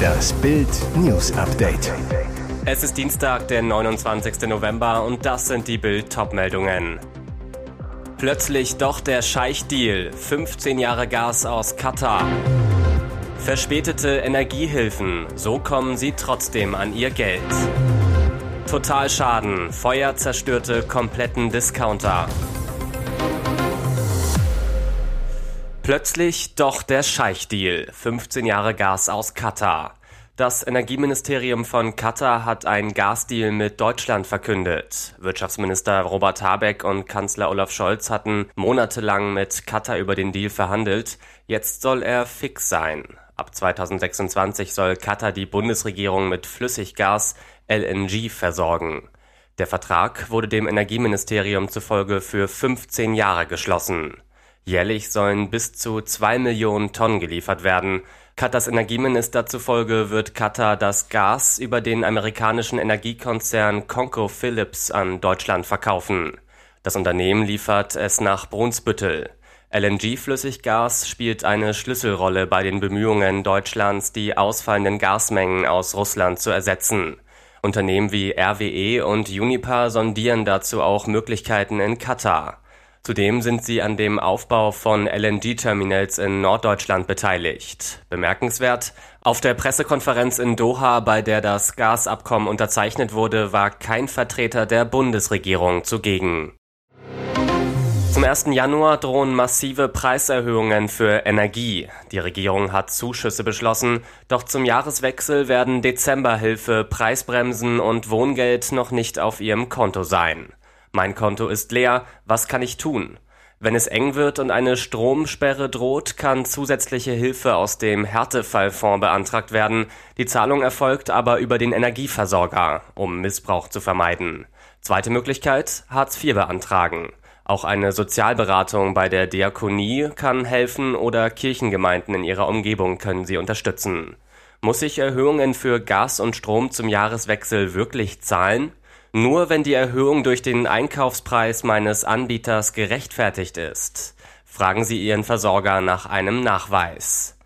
Das Bild News Update. Es ist Dienstag, der 29. November und das sind die Bild Topmeldungen. Plötzlich doch der Scheich-Deal. 15 Jahre Gas aus Katar. Verspätete Energiehilfen. So kommen sie trotzdem an ihr Geld. Totalschaden. Feuer zerstörte kompletten Discounter. Plötzlich doch der Scheich-Deal. 15 Jahre Gas aus Katar. Das Energieministerium von Katar hat einen Gasdeal mit Deutschland verkündet. Wirtschaftsminister Robert Habeck und Kanzler Olaf Scholz hatten monatelang mit Katar über den Deal verhandelt. Jetzt soll er fix sein. Ab 2026 soll Katar die Bundesregierung mit Flüssiggas LNG versorgen. Der Vertrag wurde dem Energieministerium zufolge für 15 Jahre geschlossen. Jährlich sollen bis zu zwei Millionen Tonnen geliefert werden. Katars Energieminister zufolge wird Katar das Gas über den amerikanischen Energiekonzern ConocoPhillips an Deutschland verkaufen. Das Unternehmen liefert es nach Brunsbüttel. LNG-Flüssiggas spielt eine Schlüsselrolle bei den Bemühungen Deutschlands, die ausfallenden Gasmengen aus Russland zu ersetzen. Unternehmen wie RWE und Uniper sondieren dazu auch Möglichkeiten in Katar. Zudem sind sie an dem Aufbau von LNG-Terminals in Norddeutschland beteiligt. Bemerkenswert, auf der Pressekonferenz in Doha, bei der das Gasabkommen unterzeichnet wurde, war kein Vertreter der Bundesregierung zugegen. Zum 1. Januar drohen massive Preiserhöhungen für Energie. Die Regierung hat Zuschüsse beschlossen, doch zum Jahreswechsel werden Dezemberhilfe, Preisbremsen und Wohngeld noch nicht auf ihrem Konto sein. Mein Konto ist leer, was kann ich tun? Wenn es eng wird und eine Stromsperre droht, kann zusätzliche Hilfe aus dem Härtefallfonds beantragt werden. Die Zahlung erfolgt aber über den Energieversorger, um Missbrauch zu vermeiden. Zweite Möglichkeit, Hartz IV beantragen. Auch eine Sozialberatung bei der Diakonie kann helfen oder Kirchengemeinden in ihrer Umgebung können sie unterstützen. Muss ich Erhöhungen für Gas und Strom zum Jahreswechsel wirklich zahlen? Nur wenn die Erhöhung durch den Einkaufspreis meines Anbieters gerechtfertigt ist. Fragen Sie Ihren Versorger nach einem Nachweis.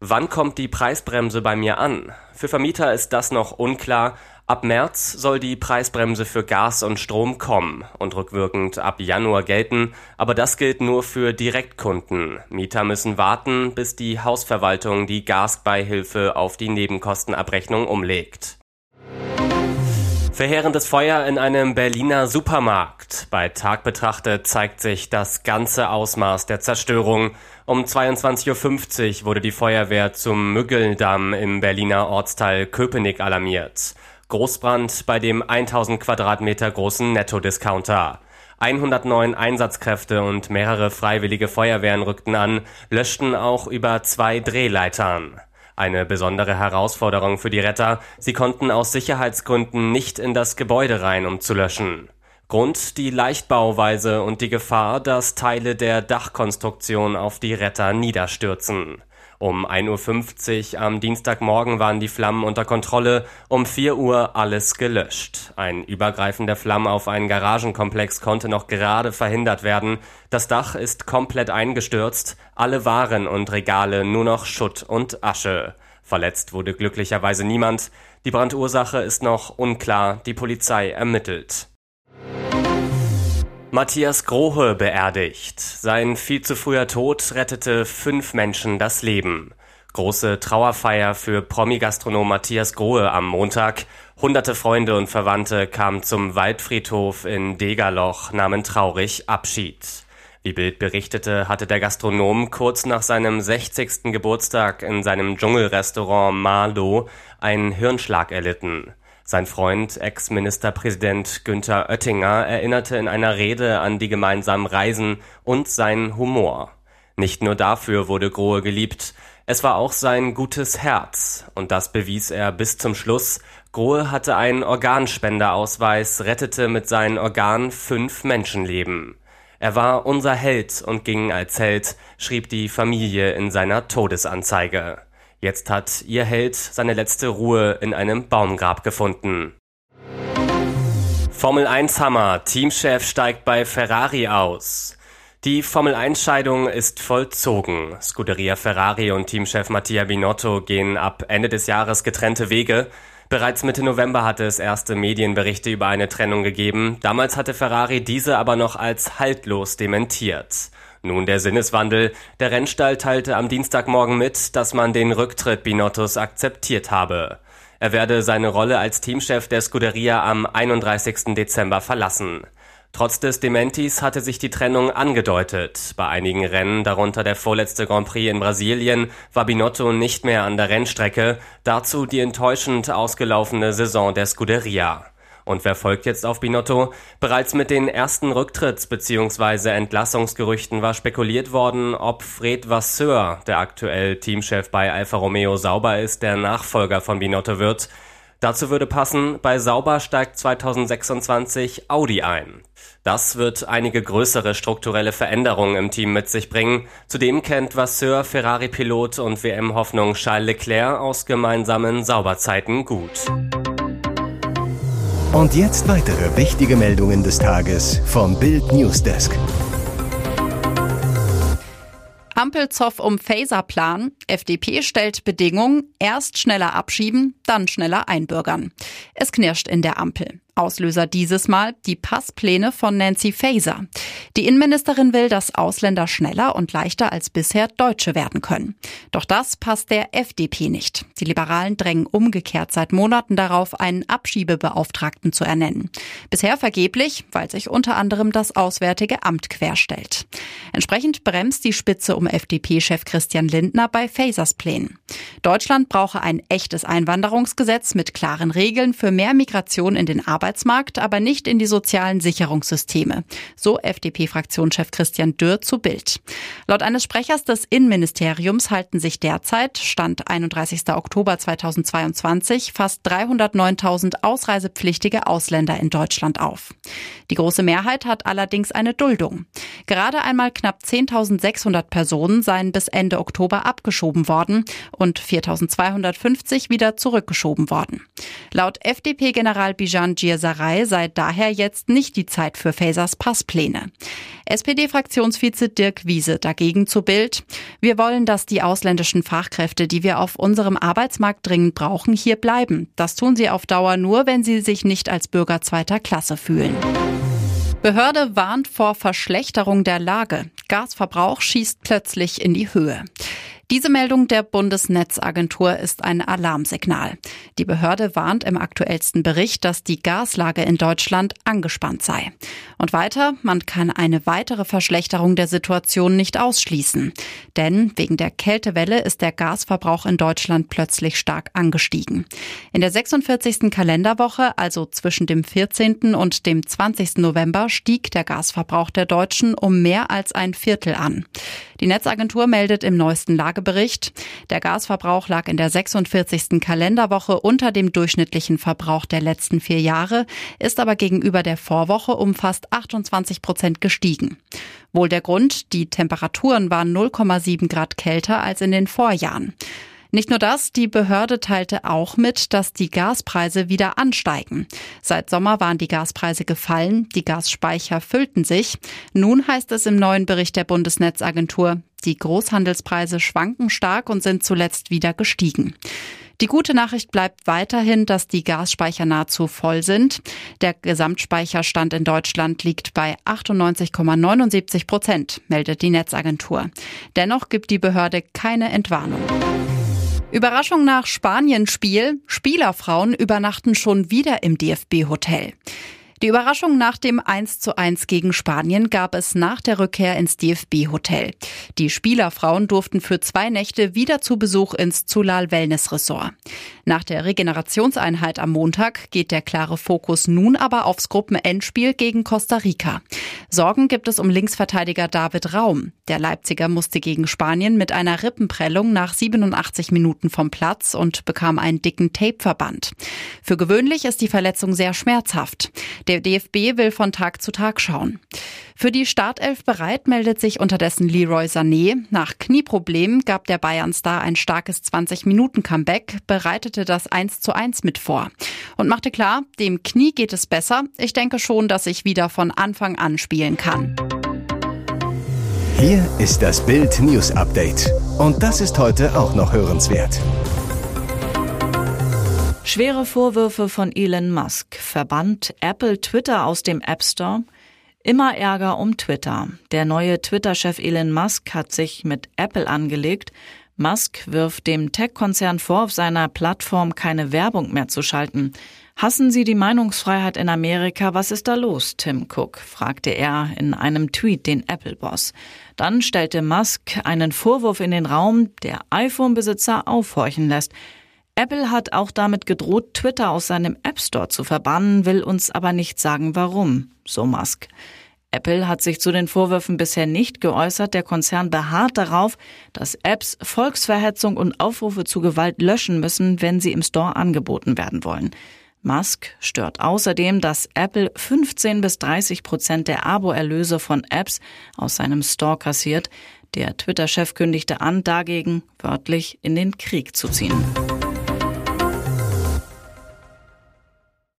Wann kommt die Preisbremse bei mir an? Für Vermieter ist das noch unklar. Ab März soll die Preisbremse für Gas und Strom kommen und rückwirkend ab Januar gelten, aber das gilt nur für Direktkunden. Mieter müssen warten, bis die Hausverwaltung die Gasbeihilfe auf die Nebenkostenabrechnung umlegt. Verheerendes Feuer in einem Berliner Supermarkt. Bei Tag betrachtet zeigt sich das ganze Ausmaß der Zerstörung. Um 22.50 Uhr wurde die Feuerwehr zum Müggeldamm im Berliner Ortsteil Köpenick alarmiert. Großbrand bei dem 1000 Quadratmeter großen Netto-Discounter. 109 Einsatzkräfte und mehrere freiwillige Feuerwehren rückten an, löschten auch über zwei Drehleitern. Eine besondere Herausforderung für die Retter, sie konnten aus Sicherheitsgründen nicht in das Gebäude rein, um zu löschen. Grund die Leichtbauweise und die Gefahr, dass Teile der Dachkonstruktion auf die Retter niederstürzen. Um 1.50 Uhr am Dienstagmorgen waren die Flammen unter Kontrolle, um 4 Uhr alles gelöscht. Ein Übergreifen der Flammen auf einen Garagenkomplex konnte noch gerade verhindert werden. Das Dach ist komplett eingestürzt, alle Waren und Regale nur noch Schutt und Asche. Verletzt wurde glücklicherweise niemand. Die Brandursache ist noch unklar, die Polizei ermittelt. Matthias Grohe beerdigt. Sein viel zu früher Tod rettete fünf Menschen das Leben. Große Trauerfeier für Promi-Gastronom Matthias Grohe am Montag. Hunderte Freunde und Verwandte kamen zum Waldfriedhof in Degerloch, nahmen traurig Abschied. Wie Bild berichtete, hatte der Gastronom kurz nach seinem 60. Geburtstag in seinem Dschungelrestaurant Marlow einen Hirnschlag erlitten. Sein Freund, Ex-Ministerpräsident Günther Oettinger, erinnerte in einer Rede an die gemeinsamen Reisen und seinen Humor. Nicht nur dafür wurde Grohe geliebt, es war auch sein gutes Herz, und das bewies er bis zum Schluss. Grohe hatte einen Organspenderausweis, rettete mit seinen Organen fünf Menschenleben. Er war unser Held und ging als Held, schrieb die Familie in seiner Todesanzeige. Jetzt hat ihr Held seine letzte Ruhe in einem Baumgrab gefunden. Formel 1 Hammer. Teamchef steigt bei Ferrari aus. Die Formel-1-Scheidung ist vollzogen. Scuderia Ferrari und Teamchef Mattia Binotto gehen ab Ende des Jahres getrennte Wege. Bereits Mitte November hatte es erste Medienberichte über eine Trennung gegeben. Damals hatte Ferrari diese aber noch als haltlos dementiert. Nun der Sinneswandel. Der Rennstall teilte am Dienstagmorgen mit, dass man den Rücktritt Binottos akzeptiert habe. Er werde seine Rolle als Teamchef der Scuderia am 31. Dezember verlassen. Trotz des Dementis hatte sich die Trennung angedeutet. Bei einigen Rennen, darunter der vorletzte Grand Prix in Brasilien, war Binotto nicht mehr an der Rennstrecke. Dazu die enttäuschend ausgelaufene Saison der Scuderia. Und wer folgt jetzt auf Binotto? Bereits mit den ersten Rücktritts- bzw. Entlassungsgerüchten war spekuliert worden, ob Fred Vasseur, der aktuell Teamchef bei Alfa Romeo Sauber ist, der Nachfolger von Binotto wird. Dazu würde passen, bei Sauber steigt 2026 Audi ein. Das wird einige größere strukturelle Veränderungen im Team mit sich bringen. Zudem kennt Vasseur Ferrari-Pilot und WM-Hoffnung Charles Leclerc aus gemeinsamen Sauberzeiten gut. Und jetzt weitere wichtige Meldungen des Tages vom Bild Newsdesk. Ampelzoff um Phaserplan. FDP stellt Bedingungen, erst schneller abschieben, dann schneller einbürgern. Es knirscht in der Ampel. Auslöser dieses Mal die Passpläne von Nancy Faeser. Die Innenministerin will, dass Ausländer schneller und leichter als bisher Deutsche werden können. Doch das passt der FDP nicht. Die Liberalen drängen umgekehrt seit Monaten darauf, einen Abschiebebeauftragten zu ernennen. Bisher vergeblich, weil sich unter anderem das Auswärtige Amt querstellt. Entsprechend bremst die Spitze um FDP-Chef Christian Lindner bei Fasers Plänen. Deutschland brauche ein echtes Einwanderungsgesetz mit klaren Regeln für mehr Migration in den Arbeitsmarkt Arbeitsmarkt, aber nicht in die sozialen Sicherungssysteme. So FDP-Fraktionschef Christian Dürr zu Bild. Laut eines Sprechers des Innenministeriums halten sich derzeit, Stand 31. Oktober 2022, fast 309.000 ausreisepflichtige Ausländer in Deutschland auf. Die große Mehrheit hat allerdings eine Duldung. Gerade einmal knapp 10.600 Personen seien bis Ende Oktober abgeschoben worden und 4.250 wieder zurückgeschoben worden. Laut FDP-General Bijan Gir Sarai sei daher jetzt nicht die Zeit für Fasers Passpläne. SPD-Fraktionsvize Dirk Wiese dagegen zu Bild. Wir wollen, dass die ausländischen Fachkräfte, die wir auf unserem Arbeitsmarkt dringend brauchen, hier bleiben. Das tun sie auf Dauer nur, wenn sie sich nicht als Bürger zweiter Klasse fühlen. Behörde warnt vor Verschlechterung der Lage. Gasverbrauch schießt plötzlich in die Höhe. Diese Meldung der Bundesnetzagentur ist ein Alarmsignal. Die Behörde warnt im aktuellsten Bericht, dass die Gaslage in Deutschland angespannt sei. Und weiter, man kann eine weitere Verschlechterung der Situation nicht ausschließen. Denn wegen der Kältewelle ist der Gasverbrauch in Deutschland plötzlich stark angestiegen. In der 46. Kalenderwoche, also zwischen dem 14. und dem 20. November, stieg der Gasverbrauch der Deutschen um mehr als ein Viertel an. Die Netzagentur meldet im neuesten Lagebericht, der Gasverbrauch lag in der 46. Kalenderwoche unter dem durchschnittlichen Verbrauch der letzten vier Jahre, ist aber gegenüber der Vorwoche um fast 28 Prozent gestiegen. Wohl der Grund, die Temperaturen waren 0,7 Grad kälter als in den Vorjahren. Nicht nur das, die Behörde teilte auch mit, dass die Gaspreise wieder ansteigen. Seit Sommer waren die Gaspreise gefallen, die Gasspeicher füllten sich. Nun heißt es im neuen Bericht der Bundesnetzagentur, die Großhandelspreise schwanken stark und sind zuletzt wieder gestiegen. Die gute Nachricht bleibt weiterhin, dass die Gasspeicher nahezu voll sind. Der Gesamtspeicherstand in Deutschland liegt bei 98,79 Prozent, meldet die Netzagentur. Dennoch gibt die Behörde keine Entwarnung. Überraschung nach Spanien-Spiel. Spielerfrauen übernachten schon wieder im DFB-Hotel. Die Überraschung nach dem 1 zu 1 gegen Spanien gab es nach der Rückkehr ins DFB-Hotel. Die Spielerfrauen durften für zwei Nächte wieder zu Besuch ins Zulal Wellness Resort. Nach der Regenerationseinheit am Montag geht der klare Fokus nun aber aufs Gruppenendspiel gegen Costa Rica. Sorgen gibt es um Linksverteidiger David Raum. Der Leipziger musste gegen Spanien mit einer Rippenprellung nach 87 Minuten vom Platz und bekam einen dicken Tapeverband. Für gewöhnlich ist die Verletzung sehr schmerzhaft. Der DFB will von Tag zu Tag schauen. Für die Startelf bereit meldet sich unterdessen Leroy Sané. Nach Knieproblemen gab der Bayern-Star ein starkes 20-Minuten-Comeback, bereitete das 1 zu 1 mit vor und machte klar, dem Knie geht es besser. Ich denke schon, dass ich wieder von Anfang an spielen kann. Hier ist das Bild News Update. Und das ist heute auch noch hörenswert. Schwere Vorwürfe von Elon Musk. Verbannt Apple Twitter aus dem App Store? Immer Ärger um Twitter. Der neue Twitter-Chef Elon Musk hat sich mit Apple angelegt. Musk wirft dem Tech-Konzern vor, auf seiner Plattform keine Werbung mehr zu schalten. Hassen Sie die Meinungsfreiheit in Amerika? Was ist da los, Tim Cook? fragte er in einem Tweet den Apple-Boss. Dann stellte Musk einen Vorwurf in den Raum, der iPhone-Besitzer aufhorchen lässt. Apple hat auch damit gedroht, Twitter aus seinem App Store zu verbannen, will uns aber nicht sagen, warum, so Musk. Apple hat sich zu den Vorwürfen bisher nicht geäußert. Der Konzern beharrt darauf, dass Apps Volksverhetzung und Aufrufe zu Gewalt löschen müssen, wenn sie im Store angeboten werden wollen. Musk stört außerdem, dass Apple 15 bis 30 Prozent der Abo-Erlöse von Apps aus seinem Store kassiert. Der Twitter-Chef kündigte an, dagegen wörtlich in den Krieg zu ziehen.